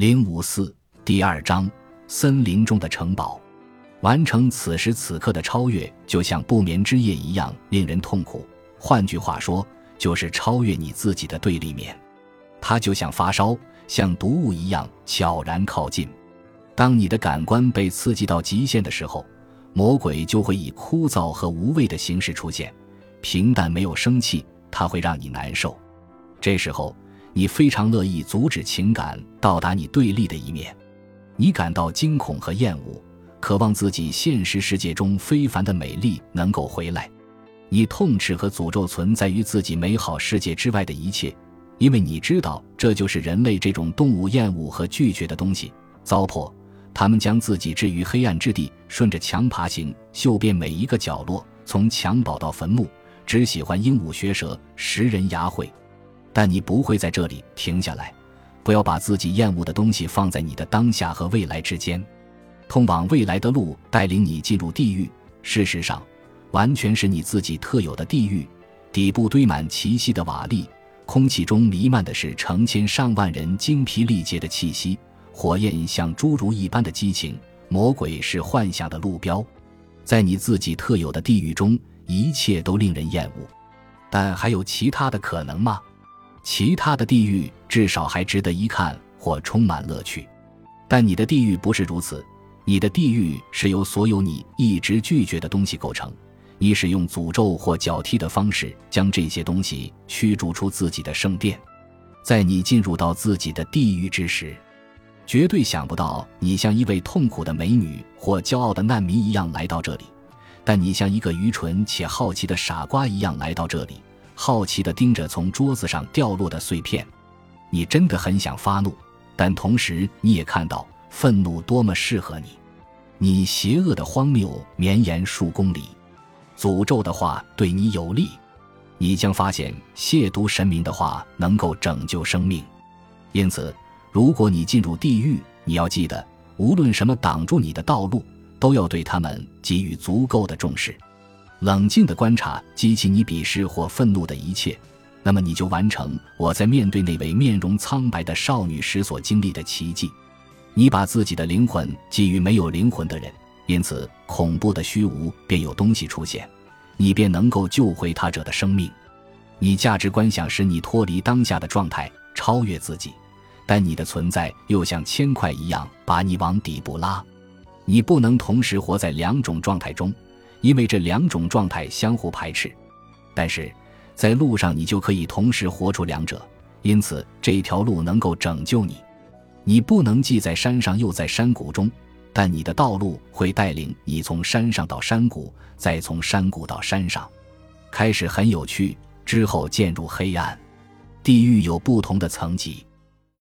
零五四第二章：森林中的城堡。完成此时此刻的超越，就像不眠之夜一样令人痛苦。换句话说，就是超越你自己的对立面。它就像发烧，像毒物一样悄然靠近。当你的感官被刺激到极限的时候，魔鬼就会以枯燥和无味的形式出现。平淡没有生气，它会让你难受。这时候。你非常乐意阻止情感到达你对立的一面，你感到惊恐和厌恶，渴望自己现实世界中非凡的美丽能够回来。你痛斥和诅咒存在于自己美好世界之外的一切，因为你知道这就是人类这种动物厌恶和拒绝的东西。糟粕，他们将自己置于黑暗之地，顺着墙爬行，嗅遍每一个角落，从襁褓到坟墓，只喜欢鹦鹉学舌，食人牙慧。但你不会在这里停下来，不要把自己厌恶的东西放在你的当下和未来之间。通往未来的路带领你进入地狱，事实上，完全是你自己特有的地狱。底部堆满奇稀的瓦砾，空气中弥漫的是成千上万人精疲力竭的气息，火焰像侏儒一般的激情，魔鬼是幻想的路标。在你自己特有的地狱中，一切都令人厌恶。但还有其他的可能吗？其他的地狱至少还值得一看或充满乐趣，但你的地狱不是如此。你的地狱是由所有你一直拒绝的东西构成。你使用诅咒或脚踢的方式将这些东西驱逐出自己的圣殿。在你进入到自己的地狱之时，绝对想不到你像一位痛苦的美女或骄傲的难民一样来到这里，但你像一个愚蠢且好奇的傻瓜一样来到这里。好奇地盯着从桌子上掉落的碎片，你真的很想发怒，但同时你也看到愤怒多么适合你。你邪恶的荒谬绵延数公里，诅咒的话对你有利，你将发现亵渎神明的话能够拯救生命。因此，如果你进入地狱，你要记得，无论什么挡住你的道路，都要对他们给予足够的重视。冷静的观察激起你鄙视或愤怒的一切，那么你就完成我在面对那位面容苍白的少女时所经历的奇迹。你把自己的灵魂给予没有灵魂的人，因此恐怖的虚无便有东西出现，你便能够救回他者的生命。你价值观想使你脱离当下的状态，超越自己，但你的存在又像铅块一样把你往底部拉。你不能同时活在两种状态中。因为这两种状态相互排斥，但是在路上你就可以同时活出两者，因此这条路能够拯救你。你不能既在山上又在山谷中，但你的道路会带领你从山上到山谷，再从山谷到山上。开始很有趣，之后渐入黑暗。地狱有不同的层级，